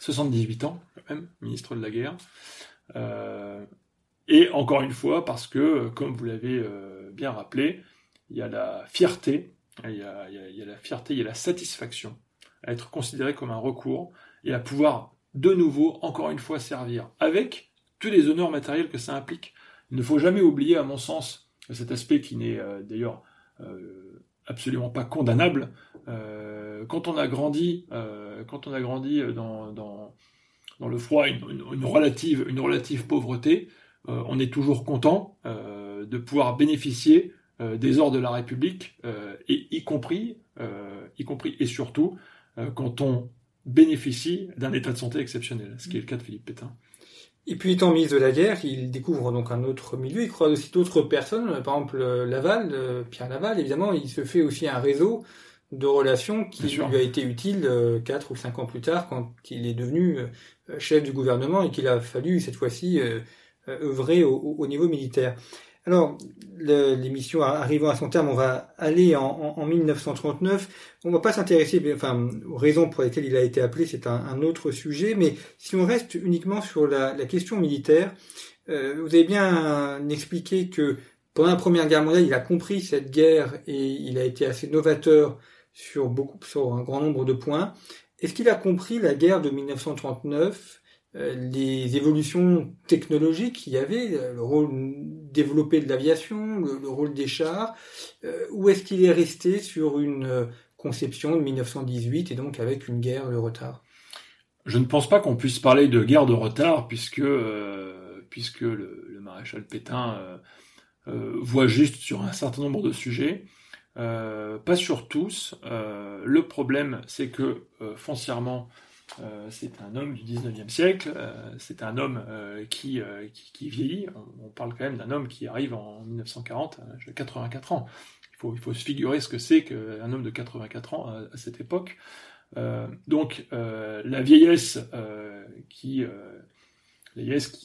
78 ans même, ministre de la guerre. Euh, et encore une fois, parce que, comme vous l'avez euh, bien rappelé, il y a la fierté, il y a, la fierté, il y a la satisfaction à être considéré comme un recours et à pouvoir de nouveau, encore une fois, servir avec tous les honneurs matériels que ça implique. Il ne faut jamais oublier, à mon sens, cet aspect qui n'est euh, d'ailleurs absolument pas condamnable. Euh, quand on a grandi, euh, quand on a grandi dans, le froid, une, relative, pauvreté, euh, on est toujours content de pouvoir bénéficier des ordres de la République, y compris, y compris et surtout quand on bénéficie d'un état de santé exceptionnel, ce qui est le cas de Philippe Pétain.
Et puis étant ministre de la guerre, il découvre donc un autre milieu, il croise aussi d'autres personnes, par exemple Laval, Pierre Laval, évidemment, il se fait aussi un réseau de relations qui lui a été utile euh, quatre ou cinq ans plus tard quand il est devenu euh, chef du gouvernement et qu'il a fallu cette fois-ci euh, œuvrer au, niveau militaire. Alors, l'émission arrivant à son terme, on va aller en, en, 1939. On va pas s'intéresser, enfin, aux raisons pour lesquelles il a été appelé, c'est un, autre sujet. Mais si on reste uniquement sur la, question militaire, vous avez bien expliqué que pendant la Première Guerre mondiale, il a compris cette guerre et il a été assez novateur sur beaucoup, sur un grand nombre de points. Est-ce qu'il a compris la guerre de 1939, euh, les évolutions technologiques qu'il y avait, euh, le rôle développé de l'aviation, le, rôle des chars, euh, ou est-ce qu'il est resté sur une conception de 1918 et donc avec une guerre de retard?
Je ne pense pas qu'on puisse parler de guerre de retard puisque puisque le, maréchal Pétain voit juste sur un certain nombre de sujets. Euh, pas sur tous. Euh, le problème, c'est que euh, foncièrement, c'est un homme du 19e siècle, c'est un homme qui, qui, vieillit. On, parle quand même d'un homme qui arrive en 1940, à 84 ans. Il faut, il faut se figurer ce que c'est qu'un homme de 84 ans à, cette époque. donc la vieillesse qui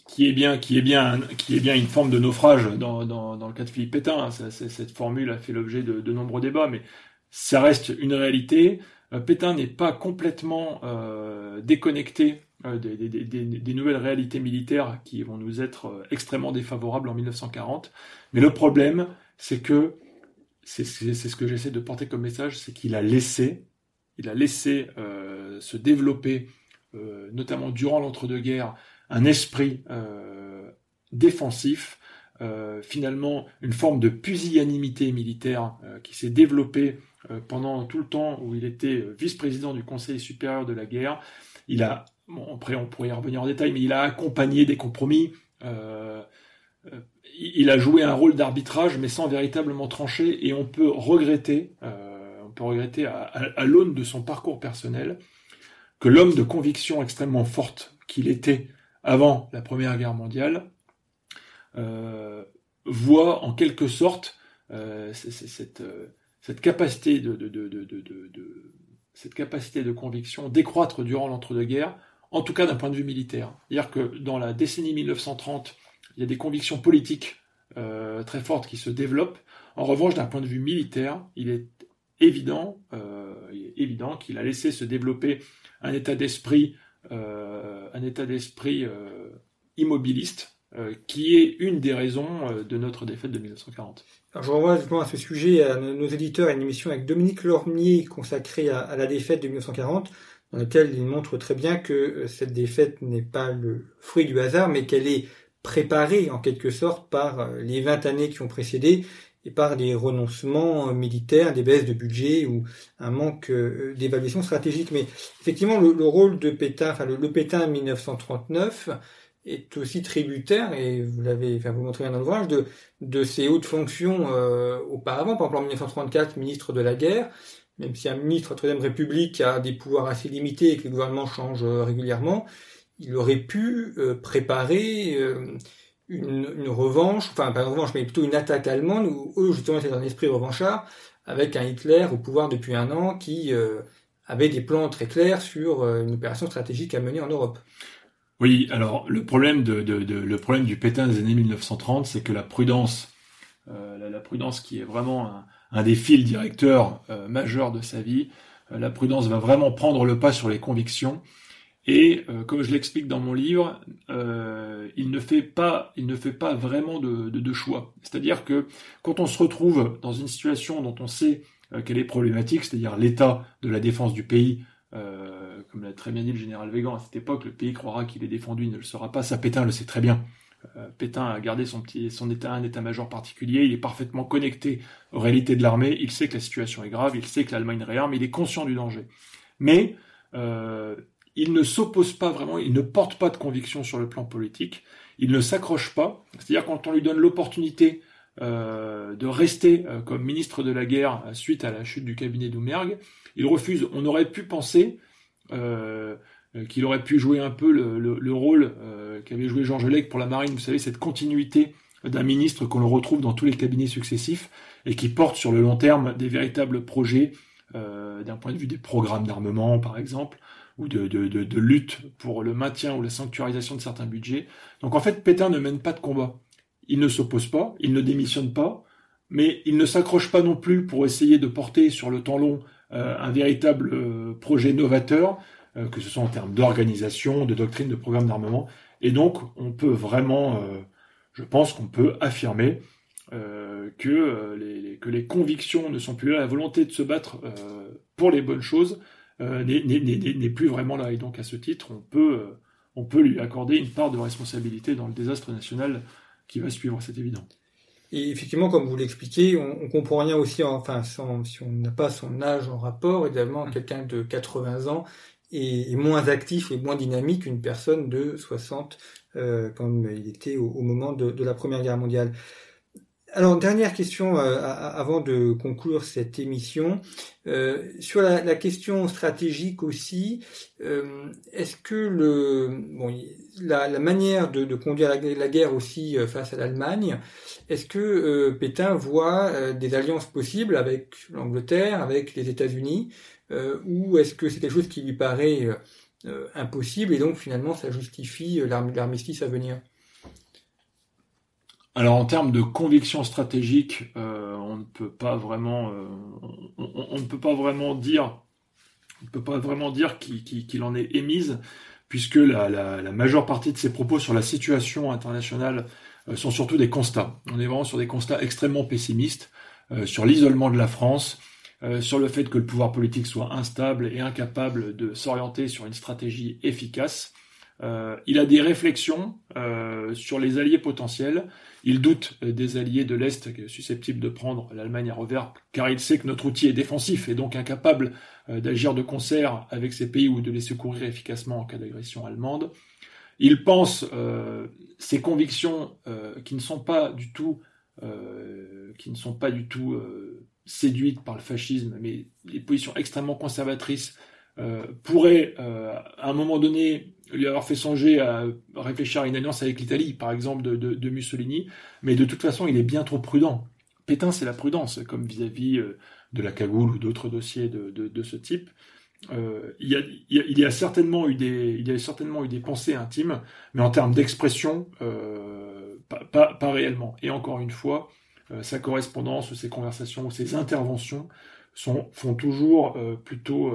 qui est bien, qui est bien, qui est bien une forme de naufrage dans, dans, dans le cas de Philippe Pétain. Hein. cette formule a fait l'objet de, de, nombreux débats, mais ça reste une réalité. Euh, Pétain n'est pas complètement euh, déconnecté euh, des, nouvelles réalités militaires qui vont nous être extrêmement défavorables en 1940. Mais le problème, c'est que c'est ce que j'essaie de porter comme message, c'est qu'il a laissé, il a laissé se développer, notamment durant l'entre-deux-guerres, un esprit défensif, finalement une forme de pusillanimité militaire qui s'est développée pendant tout le temps où il était vice-président du Conseil supérieur de la guerre. Il a, après on pourrait y revenir en détail, mais il a accompagné des compromis. il a joué un rôle d'arbitrage, mais sans véritablement trancher, et on peut regretter, on peut regretter à, l'aune de son parcours personnel, que l'homme de conviction extrêmement forte qu'il était avant la Première Guerre mondiale, euh, voit en quelque sorte euh, cette, euh, cette, capacité de, conviction décroître durant l'entre-deux-guerres, en tout cas d'un point de vue militaire. C'est-à-dire que dans la décennie 1930, il y a des convictions politiques euh, très fortes qui se développent. En revanche, d'un point de vue militaire, il est évident, euh, qu'il a laissé se développer un état d'esprit euh, un état d'esprit immobiliste, qui est une des raisons de notre défaite de 1940.
Alors, je renvoie justement à ce sujet à nos éditeurs à une émission avec Dominique Lormier consacrée à, la défaite de 1940, dans laquelle il montre très bien que cette défaite n'est pas le fruit du hasard, mais qu'elle est préparée en quelque sorte par les 20 années qui ont précédé et par des renoncements militaires, des baisses de budget ou un manque euh, d'évaluation stratégique. Mais effectivement, le, rôle de Pétain, enfin le, Pétain 1939 est aussi tributaire, et vous l'avez, enfin vous montrez dans l'ouvrage, de, de ses hautes fonctions euh, auparavant, par exemple en 1934, ministre de la guerre, même si un ministre de la Troisième République a des pouvoirs assez limités et que le gouvernement change euh, régulièrement, il aurait pu préparer une, une, revanche, enfin pas une revanche, mais plutôt une attaque allemande, où eux justement étaient un esprit revanchard, avec un Hitler au pouvoir depuis un an qui euh, avait des plans très clairs sur euh, une opération stratégique à mener en Europe.
Oui, alors le problème du Pétain des années 1930, c'est que la prudence, euh, la, prudence qui est vraiment un, des fils directeurs euh, majeurs de sa vie, la prudence va vraiment prendre le pas sur les convictions et euh, comme je l'explique dans mon livre, euh, il ne fait pas, vraiment de, choix. C'est-à-dire que quand on se retrouve dans une situation dont on sait euh, qu'elle est problématique, c'est-à-dire l'état de la défense du pays, euh, comme l'a très bien dit le général Végan à cette époque, le pays croira qu'il est défendu, il ne le sera pas. Ça, Pétain le sait très bien. Euh, Pétain a gardé son petit, son état, un état-major particulier. Il est parfaitement connecté aux réalités de l'armée. Il sait que la situation est grave. Il sait que l'Allemagne réarme. Il est conscient du danger. Mais euh, il ne s'oppose pas vraiment, il ne porte pas de conviction sur le plan politique, il ne s'accroche pas, c'est-à-dire quand on lui donne l'opportunité de rester euh, comme ministre de la guerre suite à la chute du cabinet d'Oumergue, il refuse. On aurait pu penser, euh, qu'il aurait pu jouer un peu le, rôle qu'avait joué Georges Lec pour la marine, vous savez, cette continuité d'un ministre qu'on le retrouve dans tous les cabinets successifs et qui porte sur le long terme des véritables projets d'un point de vue des programmes d'armement, par exemple, ou de, de, lutte pour le maintien ou la sanctuarisation de certains budgets. Donc en fait, Pétain ne mène pas de combat. Il ne s'oppose pas, il ne démissionne pas, mais il ne s'accroche pas non plus pour essayer de porter sur le temps long euh, un véritable euh, projet novateur, euh, que ce soit en termes d'organisation, de doctrine, de programme d'armement. Et donc, on peut vraiment, je pense qu'on peut affirmer que, les, convictions ne sont plus là, la volonté de se battre pour les bonnes choses n'est plus vraiment là. Et donc, à ce titre, on peut, on peut lui accorder une part de responsabilité dans le désastre national qui va suivre, c'est évident.
Et effectivement, comme vous l'expliquez, on, on comprend rien aussi, enfin, si on n'a pas son âge en rapport, évidemment, mmh. quelqu'un de 80 ans est, moins actif et moins dynamique qu'une personne de 60, euh, comme il était au, moment de, de, la Première Guerre mondiale. Alors, dernière question euh, avant de conclure cette émission. Euh, sur la, question stratégique aussi, euh, est-ce que le, bon, la, manière de, conduire la, la, guerre aussi face à l'Allemagne, est-ce que Pétain voit des alliances possibles avec l'Angleterre, avec les États-Unis, ou est-ce que c'est quelque chose qui lui paraît impossible et donc finalement ça justifie l'armistice à venir?
Alors en termes de conviction stratégique, euh, on ne peut pas vraiment, euh, on, ne peut pas vraiment dire, qu'il en est émise, puisque la, la, majeure partie de ses propos sur la situation internationale euh, sont surtout des constats. On est vraiment sur des constats extrêmement pessimistes sur l'isolement de la France, sur le fait que le pouvoir politique soit instable et incapable de s'orienter sur une stratégie efficace. Il a des réflexions sur les alliés potentiels il doute euh, des alliés de l'Est susceptibles de prendre l'Allemagne à revers, car il sait que notre outil est défensif et donc incapable euh, d'agir de concert avec ces pays ou de les secourir efficacement en cas d'agression allemande. Il pense euh, ses convictions qui ne sont pas du tout, qui ne sont pas du tout séduites par le fascisme, mais les positions extrêmement conservatrices pourraient à un moment donné lui avoir fait songer à réfléchir à une alliance avec l'Italie, par exemple, de, Mussolini, mais de toute façon, il est bien trop prudent. Pétain, c'est la prudence, comme vis-à-vis euh, de la cagoule ou d'autres dossiers de, ce type. Euh, il, y a, certainement eu des, il y a certainement eu des pensées intimes, mais en termes d'expression, euh, pas, réellement. Et encore une fois, sa correspondance, ses conversations, ses interventions font toujours plutôt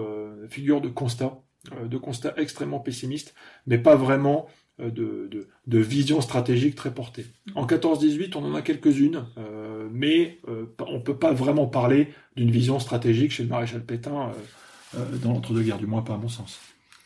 figure de constat de constats extrêmement pessimistes, mais pas vraiment euh, de, de, vision stratégique très portée. En 14-18, on en a quelques-unes, euh, mais on ne peut pas vraiment parler d'une vision stratégique chez le maréchal Pétain dans l'entre-deux-guerres, du moins pas à mon sens.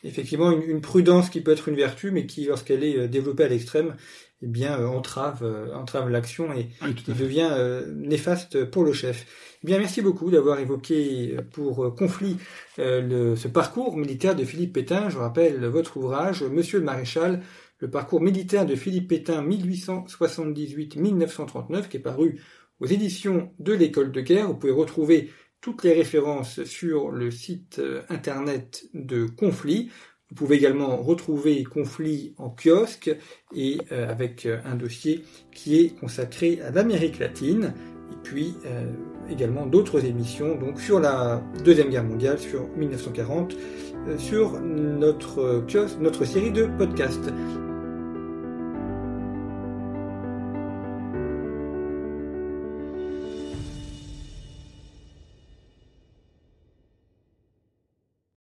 Effectivement, une, prudence qui peut être une vertu, mais qui, lorsqu'elle est développée à l'extrême, eh bien, entrave, entrave l'action et, devient néfaste pour le chef. Bien, merci beaucoup d'avoir évoqué pour conflit le, ce parcours militaire de Philippe Pétain. Je rappelle votre ouvrage, Monsieur le Maréchal, le parcours militaire de Philippe Pétain 1878-1939, qui est paru aux éditions de l'École de guerre. Vous pouvez retrouver toutes les références sur le site internet de Conflit. Vous pouvez également retrouver Conflit en kiosque et avec un dossier qui est consacré à l'Amérique latine et puis euh, également d'autres émissions donc sur la Deuxième Guerre mondiale, sur 1940, euh, sur notre, notre série de podcasts.